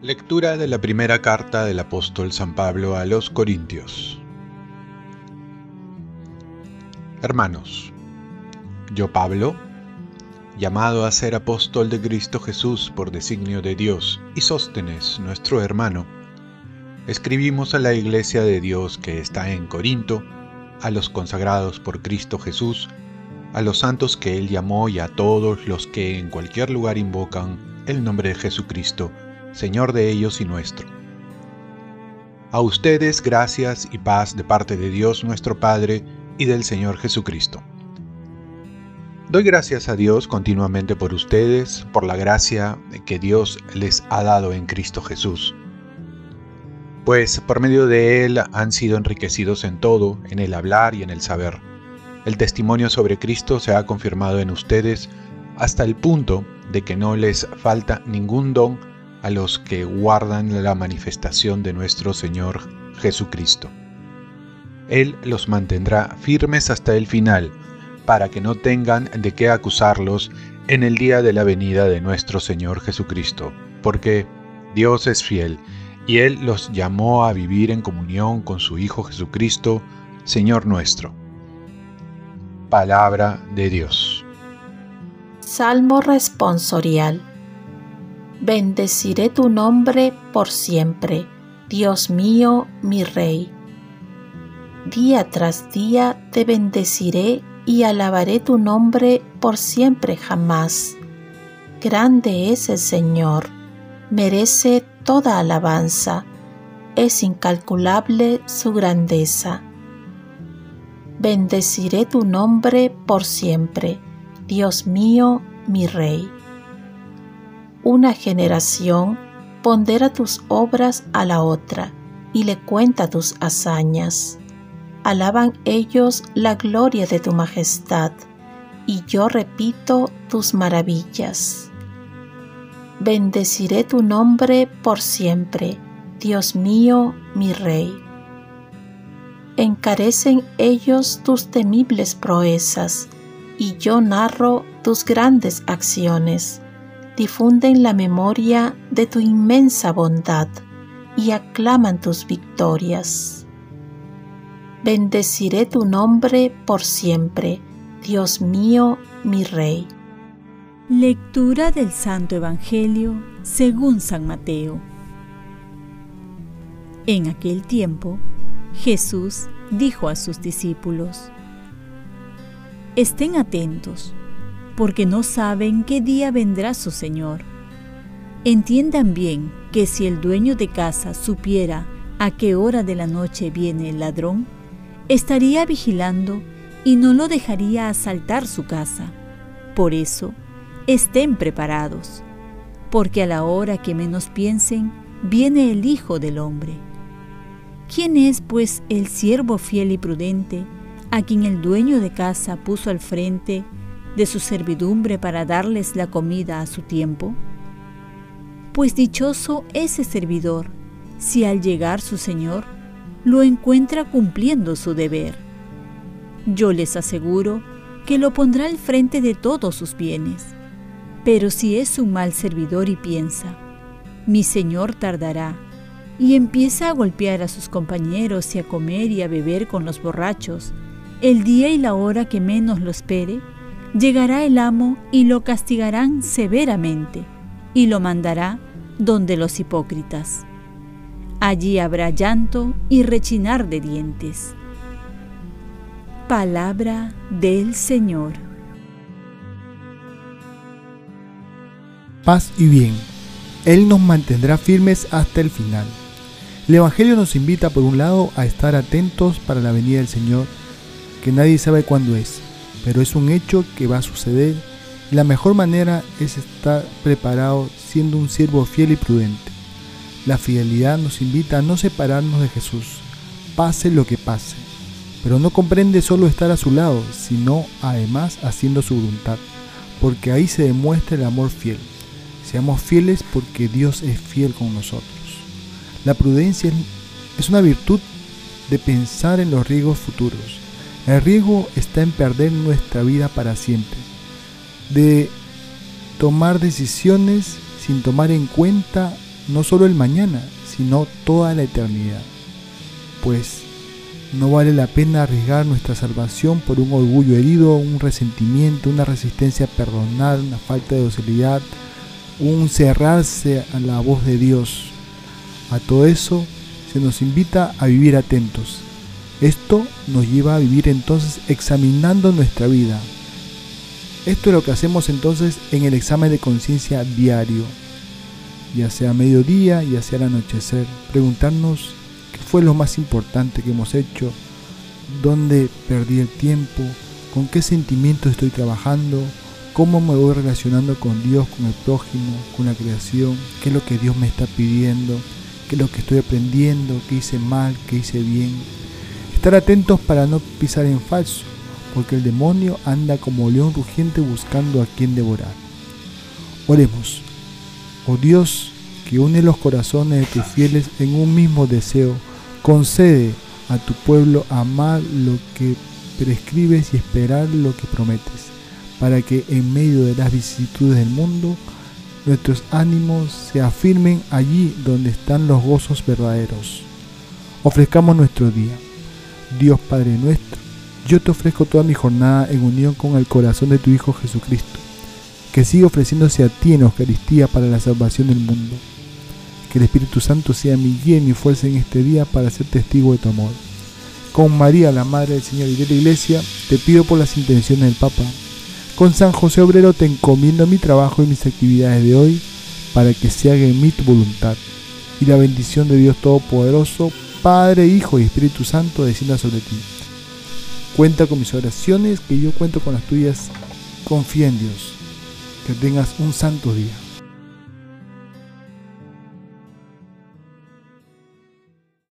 Lectura de la primera carta del apóstol San Pablo a los Corintios. Hermanos, yo Pablo, llamado a ser apóstol de Cristo Jesús por designio de Dios, y Sóstenes, nuestro hermano, escribimos a la iglesia de Dios que está en Corinto, a los consagrados por Cristo Jesús, a los santos que Él llamó y a todos los que en cualquier lugar invocan el nombre de Jesucristo, Señor de ellos y nuestro. A ustedes gracias y paz de parte de Dios nuestro Padre y del Señor Jesucristo. Doy gracias a Dios continuamente por ustedes, por la gracia que Dios les ha dado en Cristo Jesús. Pues por medio de Él han sido enriquecidos en todo, en el hablar y en el saber. El testimonio sobre Cristo se ha confirmado en ustedes hasta el punto de que no les falta ningún don a los que guardan la manifestación de nuestro Señor Jesucristo. Él los mantendrá firmes hasta el final, para que no tengan de qué acusarlos en el día de la venida de nuestro Señor Jesucristo, porque Dios es fiel, y Él los llamó a vivir en comunión con su Hijo Jesucristo, Señor nuestro. Palabra de Dios. Salmo responsorial. Bendeciré tu nombre por siempre, Dios mío, mi Rey. Día tras día te bendeciré y alabaré tu nombre por siempre jamás. Grande es el Señor, merece toda alabanza, es incalculable su grandeza. Bendeciré tu nombre por siempre, Dios mío, mi Rey una generación pondera tus obras a la otra y le cuenta tus hazañas. Alaban ellos la gloria de tu majestad, y yo repito tus maravillas. Bendeciré tu nombre por siempre, Dios mío, mi Rey. Encarecen ellos tus temibles proezas, y yo narro tus grandes acciones difunden la memoria de tu inmensa bondad y aclaman tus victorias. Bendeciré tu nombre por siempre, Dios mío, mi Rey. Lectura del Santo Evangelio según San Mateo. En aquel tiempo, Jesús dijo a sus discípulos, Estén atentos porque no saben qué día vendrá su Señor. Entiendan bien que si el dueño de casa supiera a qué hora de la noche viene el ladrón, estaría vigilando y no lo dejaría asaltar su casa. Por eso, estén preparados, porque a la hora que menos piensen, viene el Hijo del Hombre. ¿Quién es, pues, el siervo fiel y prudente, a quien el dueño de casa puso al frente de su servidumbre para darles la comida a su tiempo? Pues dichoso ese servidor si al llegar su Señor lo encuentra cumpliendo su deber. Yo les aseguro que lo pondrá al frente de todos sus bienes. Pero si es un mal servidor y piensa, mi Señor tardará, y empieza a golpear a sus compañeros y a comer y a beber con los borrachos, el día y la hora que menos lo espere, llegará el amo y lo castigarán severamente, y lo mandará donde los hipócritas. Allí habrá llanto y rechinar de dientes. Palabra del Señor. Paz y bien. Él nos mantendrá firmes hasta el final. El Evangelio nos invita por un lado a estar atentos para la venida del Señor, que nadie sabe cuándo es pero es un hecho que va a suceder y la mejor manera es estar preparado siendo un siervo fiel y prudente. La fidelidad nos invita a no separarnos de Jesús, pase lo que pase, pero no comprende solo estar a su lado, sino además haciendo su voluntad, porque ahí se demuestra el amor fiel. Seamos fieles porque Dios es fiel con nosotros. La prudencia es una virtud de pensar en los riesgos futuros. El riesgo está en perder nuestra vida para siempre, de tomar decisiones sin tomar en cuenta no solo el mañana, sino toda la eternidad. Pues no vale la pena arriesgar nuestra salvación por un orgullo herido, un resentimiento, una resistencia a perdonar, una falta de docilidad, un cerrarse a la voz de Dios. A todo eso se nos invita a vivir atentos. Esto nos lleva a vivir entonces examinando nuestra vida. Esto es lo que hacemos entonces en el examen de conciencia diario, ya sea mediodía, ya sea al anochecer, preguntarnos qué fue lo más importante que hemos hecho, dónde perdí el tiempo, con qué sentimientos estoy trabajando, cómo me voy relacionando con Dios, con el prójimo, con la creación, qué es lo que Dios me está pidiendo, qué es lo que estoy aprendiendo, qué hice mal, qué hice bien. Estar atentos para no pisar en falso, porque el demonio anda como león rugiente buscando a quien devorar. Oremos. Oh Dios, que une los corazones de tus fieles en un mismo deseo, concede a tu pueblo amar lo que prescribes y esperar lo que prometes, para que en medio de las vicisitudes del mundo nuestros ánimos se afirmen allí donde están los gozos verdaderos. Ofrezcamos nuestro día. Dios Padre nuestro, yo te ofrezco toda mi jornada en unión con el corazón de tu Hijo Jesucristo, que sigue ofreciéndose a ti en Eucaristía para la salvación del mundo. Que el Espíritu Santo sea mi guía y mi fuerza en este día para ser testigo de tu amor. Con María, la Madre del Señor y de la Iglesia, te pido por las intenciones del Papa con San José Obrero te encomiendo mi trabajo y mis actividades de hoy para que se haga en mí tu voluntad. Y la bendición de Dios Todopoderoso, Padre, Hijo y Espíritu Santo descienda sobre ti. Cuenta con mis oraciones, que yo cuento con las tuyas. Confía en Dios. Que tengas un santo día.